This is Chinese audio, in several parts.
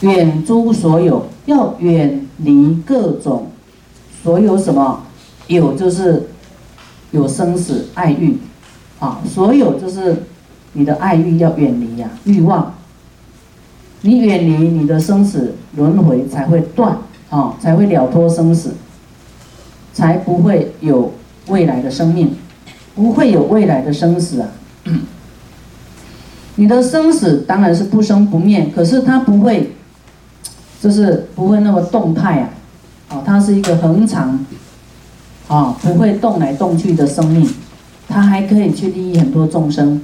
远诸所有，要远离各种所有什么？有就是有生死爱欲，啊，所有就是你的爱欲要远离呀，欲望。你远离你的生死轮回才会断，啊，才会了脱生死，才不会有未来的生命，不会有未来的生死啊。你的生死当然是不生不灭，可是它不会，就是不会那么动态啊，啊，它是一个恒常，啊，不会动来动去的生命，它还可以去利益很多众生，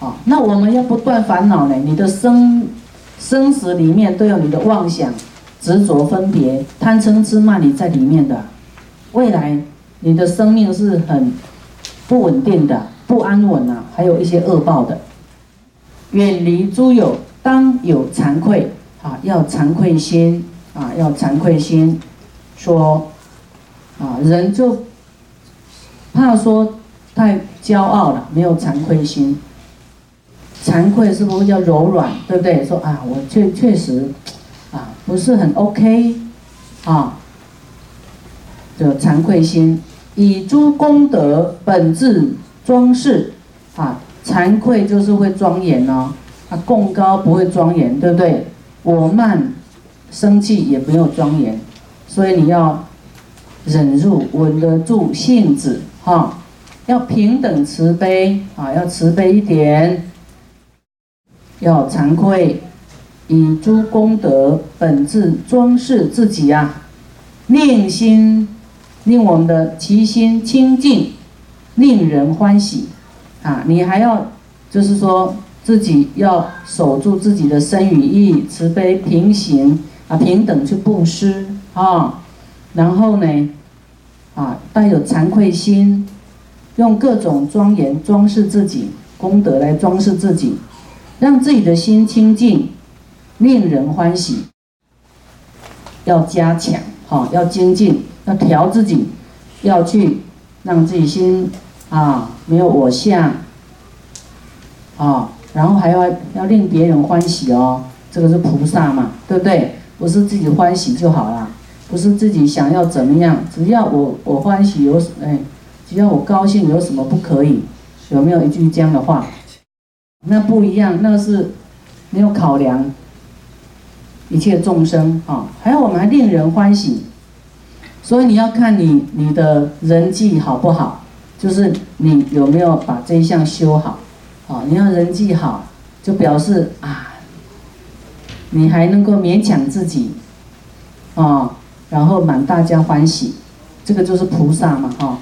啊，那我们要不断烦恼呢？你的生生死里面都有你的妄想、执着、分别、贪嗔痴慢疑在里面的，未来你的生命是很不稳定的、不安稳啊，还有一些恶报的。远离诸有，当有惭愧啊！要惭愧心啊！要惭愧心，说啊，人就怕说太骄傲了，没有惭愧心。惭愧是不是叫柔软？对不对？说啊，我确确实啊，不是很 OK 啊，就惭愧心，以诸功德本质装饰啊。惭愧就是会庄严哦，啊，供高不会庄严，对不对？我慢生气也没有庄严，所以你要忍住，稳得住性子，哈，要平等慈悲啊，要慈悲一点，要惭愧，以诸功德本质装饰自己啊，令心令我们的其心清净，令人欢喜。啊，你还要，就是说自己要守住自己的身与意，慈悲平行啊，平等去布施啊，然后呢，啊，带有惭愧心，用各种庄严装饰自己功德来装饰自己，让自己的心清净，令人欢喜。要加强，哈，要精进，要调自己，要去让自己心。啊，没有我相，啊，然后还要要令别人欢喜哦，这个是菩萨嘛，对不对？不是自己欢喜就好了，不是自己想要怎么样，只要我我欢喜有哎，只要我高兴有什么不可以？有没有一句这样的话？那不一样，那是没有考量一切众生啊，还要我们还令人欢喜，所以你要看你你的人际好不好。就是你有没有把这一项修好？啊，你要人际好，就表示啊，你还能够勉强自己，啊，然后满大家欢喜，这个就是菩萨嘛，哈，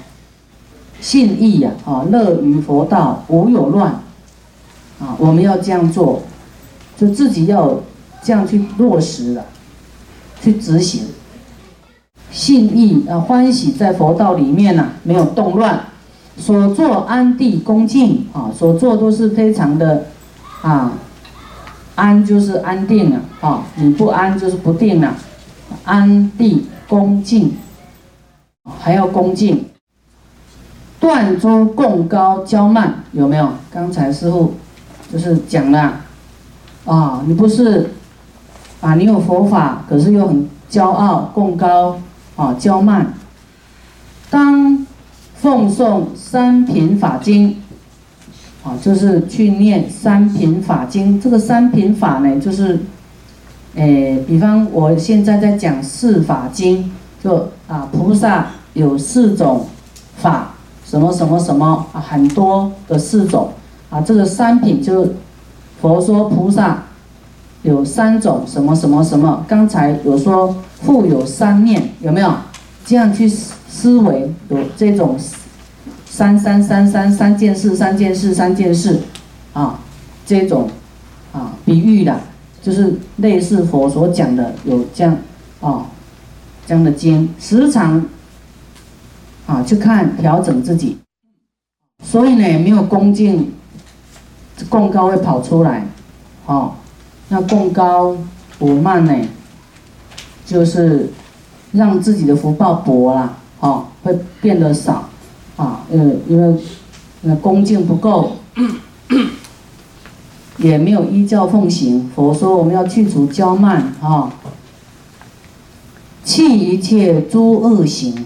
信义呀，啊，乐于佛道，无有乱，啊，我们要这样做，就自己要这样去落实了，去执行，信义啊，欢喜在佛道里面呐，没有动乱。所做安地恭敬啊，所做都是非常的啊，安就是安定了啊，你不安就是不定了，安地恭敬，还要恭敬，断诸共高骄慢有没有？刚才师傅就是讲了啊，你不是啊，你有佛法，可是又很骄傲共高啊，骄慢，当。奉诵三品法经，啊，就是去念三品法经。这个三品法呢，就是，诶，比方我现在在讲四法经，就啊，菩萨有四种法，什么什么什么啊，很多的四种啊。这个三品就是佛说菩萨有三种什么什么什么。刚才有说复有三念，有没有？这样去思维有这种三三三三三件事，三件事，三件事，啊，这种啊比喻的，就是类似佛所讲的有这样啊这样的经，时常啊去看调整自己，所以呢没有恭敬，供高会跑出来，哦，那供高不慢呢，就是让自己的福报薄了，哦，会变得少。啊，呃，因为那恭敬不够，也没有依教奉行。佛说我们要去除骄慢啊，弃一切诸恶行，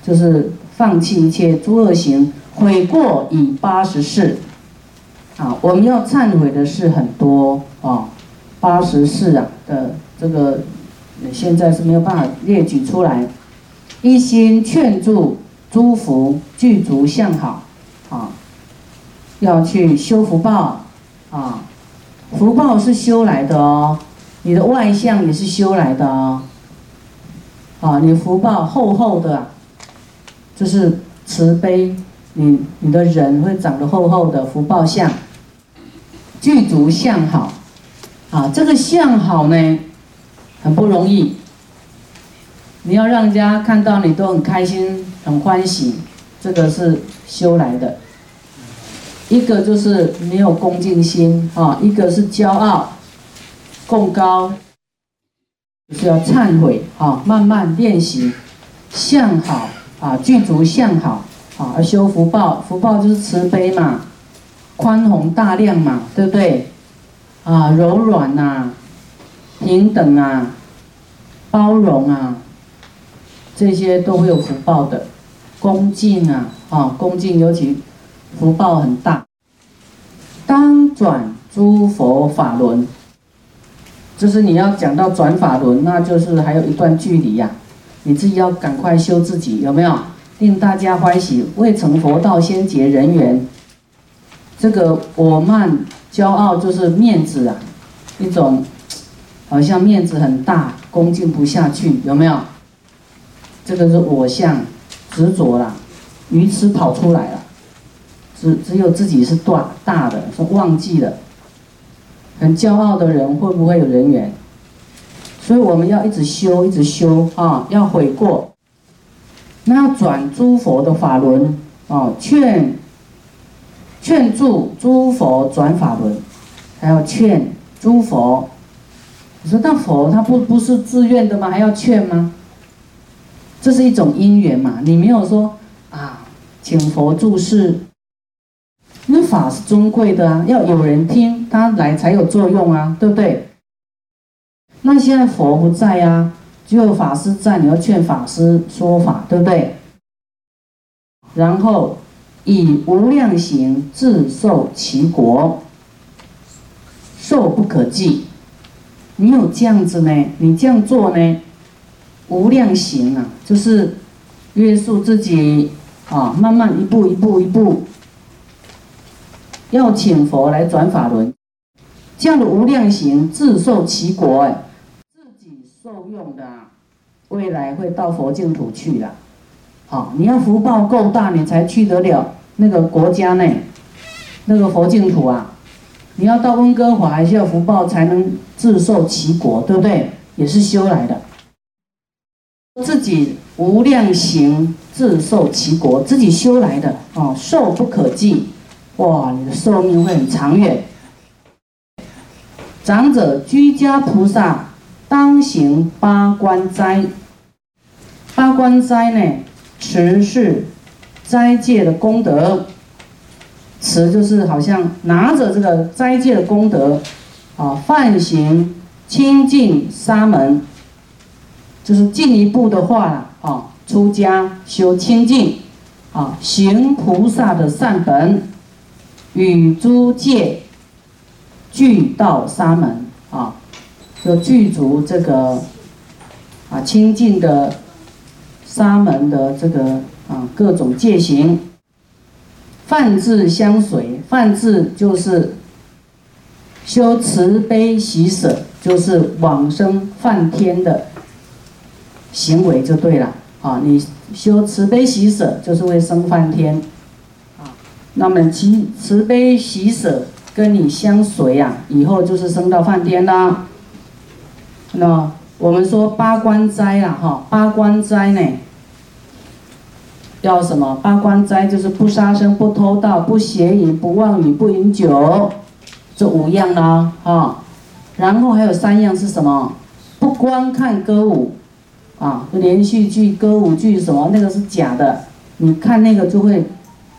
就是放弃一切诸恶行，悔过以八十四。啊，我们要忏悔的事很多啊，八十四啊的这个，现在是没有办法列举出来。一心劝助诸福具足向好，啊，要去修福报，啊，福报是修来的哦，你的外相也是修来的哦，啊，你福报厚厚的，就是慈悲，你你的人会长得厚厚的福报相。具足相好，啊，这个相好呢，很不容易。你要让人家看到你都很开心、很欢喜，这个是修来的。一个就是没有恭敬心啊，一个是骄傲、共高，就是要忏悔啊，慢慢练习向好啊，具足向好啊，而修福报，福报就是慈悲嘛。宽宏大量嘛，对不对？啊，柔软呐，平等啊，包容啊，这些都会有福报的。恭敬啊，啊，恭敬尤其福报很大。当转诸佛法轮，就是你要讲到转法轮，那就是还有一段距离呀。你自己要赶快修自己，有没有？令大家欢喜，未成佛道先结人缘。这个我慢骄傲就是面子啊，一种好像面子很大，恭敬不下去，有没有？这个是我相执着了，鱼吃跑出来了，只只有自己是大大的，是忘记了。很骄傲的人会不会有人缘？所以我们要一直修，一直修啊，要悔过。那要转诸佛的法轮啊，劝。劝助诸佛转法轮，还要劝诸佛。你说那佛他不不是自愿的吗？还要劝吗？这是一种因缘嘛。你没有说啊，请佛注释。那法是尊贵的啊，要有人听他来才有作用啊，对不对？那现在佛不在呀，只有法师在，你要劝法师说法，对不对？然后。以无量行自受其果，受不可计。你有这样子呢？你这样做呢？无量行啊，就是约束自己啊，慢慢一步一步一步，要请佛来转法轮。这样的无量行自受其果，哎，自己受用的，未来会到佛净土去的。好，你要福报够大，你才去得了。那个国家内，那个佛净土啊，你要到温哥华还是要福报才能自受其果，对不对？也是修来的，自己无量行自受其果，自己修来的啊，寿不可计，哇，你的寿命会很长远。长者居家菩萨当行八关斋，八关斋呢，持是。斋戒的功德，持就是好像拿着这个斋戒的功德，啊，犯行清净沙门，就是进一步的话啊，出家修清净，啊，行菩萨的善本，与诸戒俱到沙门，啊，就具足这个啊清净的沙门的这个。啊，各种戒行，泛智相随，泛智就是修慈悲喜舍，就是往生梵天的行为就对了。啊，你修慈悲喜舍就是为生梵天，啊，那么其慈悲喜舍跟你相随啊，以后就是升到梵天啦。那我们说八关斋啊，哈，八关斋呢？要什么？八关斋就是不杀生、不偷盗、不邪淫、不妄语、不饮酒，这五样啦，哈。然后还有三样是什么？不观看歌舞，啊，连续剧、歌舞剧什么，那个是假的。你看那个就会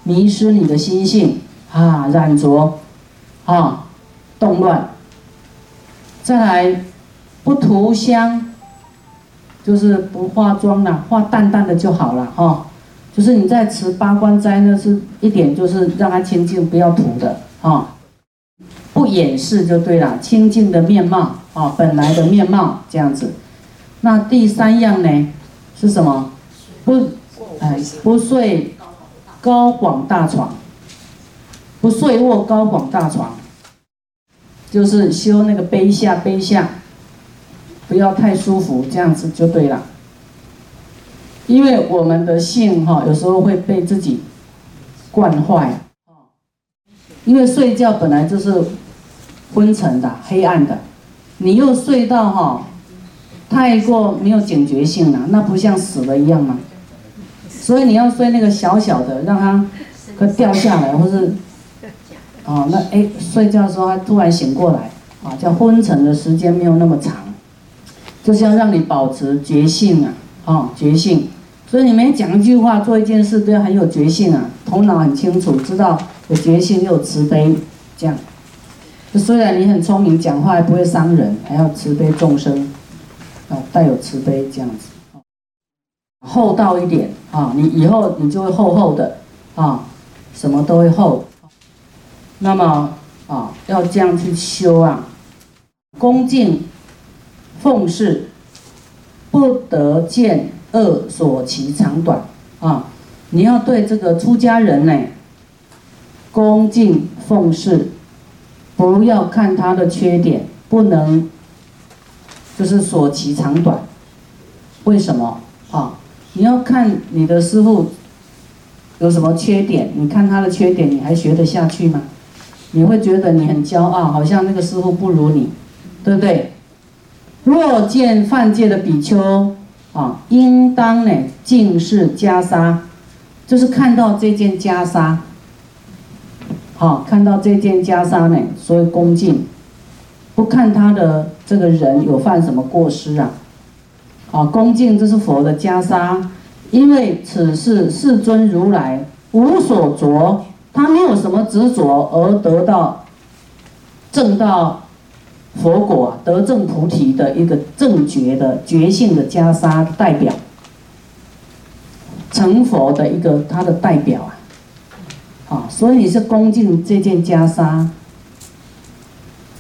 迷失你的心性，啊，染着，啊，动乱。再来，不涂香，就是不化妆了，化淡淡的就好了哈。就是你在持八关斋呢，是一点就是让它清净，不要涂的哈。不掩饰就对了，清净的面貌啊，本来的面貌这样子。那第三样呢，是什么？不，哎，不睡高广大床，不睡卧高广大床，就是修那个卑下卑下，不要太舒服，这样子就对了。因为我们的性哈，有时候会被自己惯坏，因为睡觉本来就是昏沉的、黑暗的，你又睡到哈。太过没有警觉性了，那不像死了一样吗？所以你要睡那个小小的，让它可掉下来，或是，哦，那哎，睡觉的时候他突然醒过来，啊，叫昏沉的时间没有那么长，就是要让你保持觉性啊，啊，觉性。所以你每讲一句话，做一件事都要很有决心啊，头脑很清楚，知道有决心又有慈悲，这样。就虽然你很聪明，讲话还不会伤人，还要慈悲众生。啊，带有慈悲这样子，厚道一点啊，你以后你就会厚厚的啊，什么都会厚。那么啊，要这样去修啊，恭敬奉事，不得见恶所其长短啊。你要对这个出家人呢，恭敬奉事，不要看他的缺点，不能。就是所其长短，为什么啊？你要看你的师傅有什么缺点，你看他的缺点，你还学得下去吗？你会觉得你很骄傲，好像那个师傅不如你，对不对？若见犯戒的比丘啊，应当呢敬视袈裟，就是看到这件袈裟，好，看到这件袈裟呢，所以恭敬。不看他的这个人有犯什么过失啊？啊，恭敬这是佛的袈裟，因为此是世尊如来无所着，他没有什么执着而得到正道佛果啊得正菩提的一个正觉的觉性的袈裟代表，成佛的一个他的代表啊，啊，所以你是恭敬这件袈裟。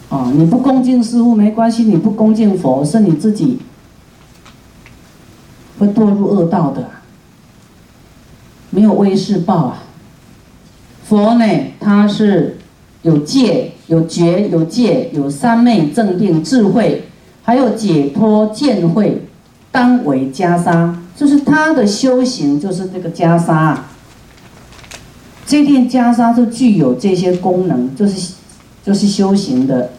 啊，你不恭敬师傅没关系，你不恭敬佛是你自己会堕入恶道的，没有威势报啊。佛呢，他是有戒、有觉、有戒、有三昧正定智慧，还有解脱见慧，当为袈裟，就是他的修行就是这个袈裟。这件袈裟就具有这些功能，就是就是修行的。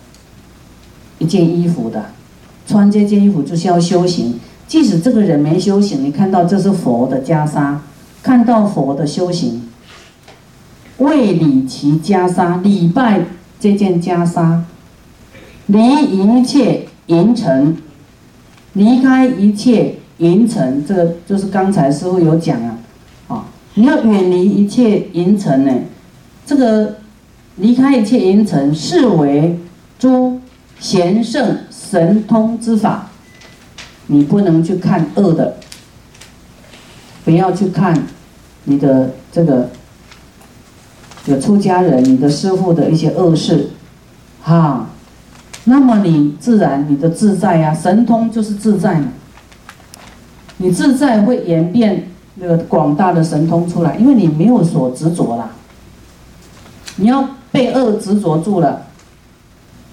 一件衣服的，穿这件衣服就是要修行。即使这个人没修行，你看到这是佛的袈裟，看到佛的修行，为礼其袈裟，礼拜这件袈裟，离一切淫尘，离开一切淫尘，这个就是刚才师傅有讲啊，啊，你要远离一切淫尘呢，这个离开一切淫尘，视为诸。贤圣神通之法，你不能去看恶的，不要去看你的这个有出家人、你的师傅的一些恶事，哈，那么你自然你的自在呀，神通就是自在嘛，你自在会演变那个广大的神通出来，因为你没有所执着啦，你要被恶执着住了。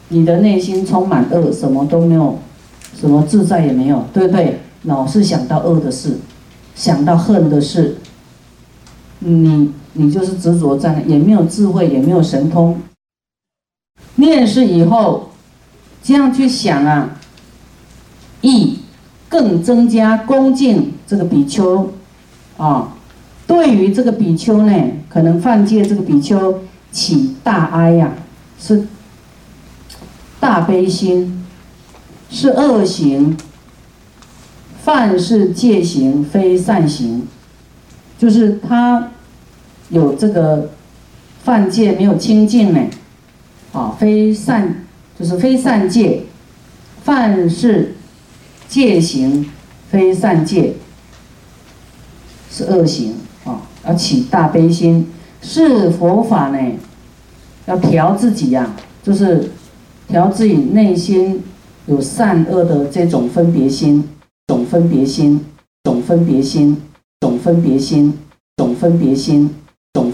你的内心充满恶，什么都没有，什么自在也没有，对不对？老是想到恶的事，想到恨的事，你你就是执着在，也没有智慧，也没有神通。念是以后，这样去想啊，亦更增加恭敬这个比丘，啊，对于这个比丘呢，可能犯戒这个比丘起大哀呀，是。大悲心是恶行，犯是戒行，非善行，就是他有这个犯戒没有清净呢，啊，非善就是非善戒，犯是戒行，非善戒是恶行啊，要起大悲心，是佛法呢，要调自己呀，就是调自己内心有善恶的这种分别心，种分别心，种分别心，种分别心，懂分别心，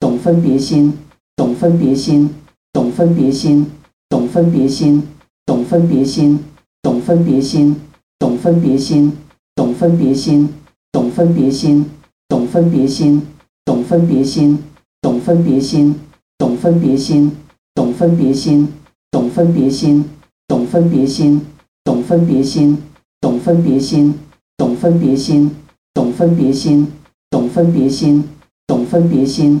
总分别心，总分别心。总分别心，总分别心，总分别心，总分别心，总分别心，总分别心，总分别心，总分别心，总分别心，总分别心，总分别心，总分别心，总分别心，总分别心，总分别心，总分别心，总分别心，总分别心，总分别心，懂分别心，总分别心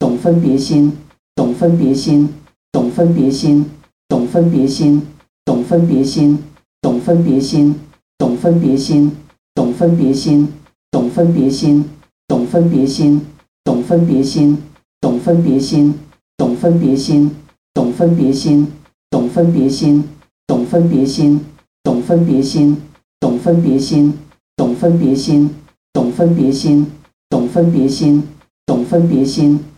总分别心，总分别心。总分别心，总分别心，总分别心，总分别心，总分别心，总分别心，总分别心，总分别心，总分别心，总分别心，总分别心，总分别心，总分别心，总分别心，总分别心，总分别心，总分别心，总分别心，总分别心，懂分别心，懂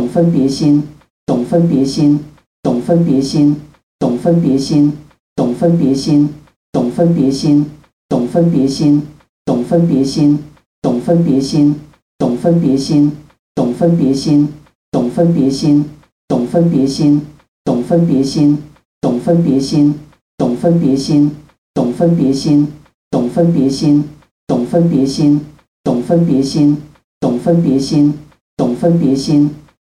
总分别心，总分别心。总分别心，总分别心，总分别心，总分别心，总分别心，总分别心，总分别心，总分别心，总分别心，总分别心，总分别心，总分别心，总分别心，总分别心，总分别心，总分别心，总分别心，总分别心，总分别心，懂分别心，懂分别心，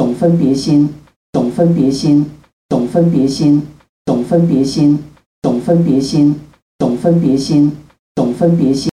总分别心，总分别心，总分别心，总分别心，总分别心，总分别心，总分别心。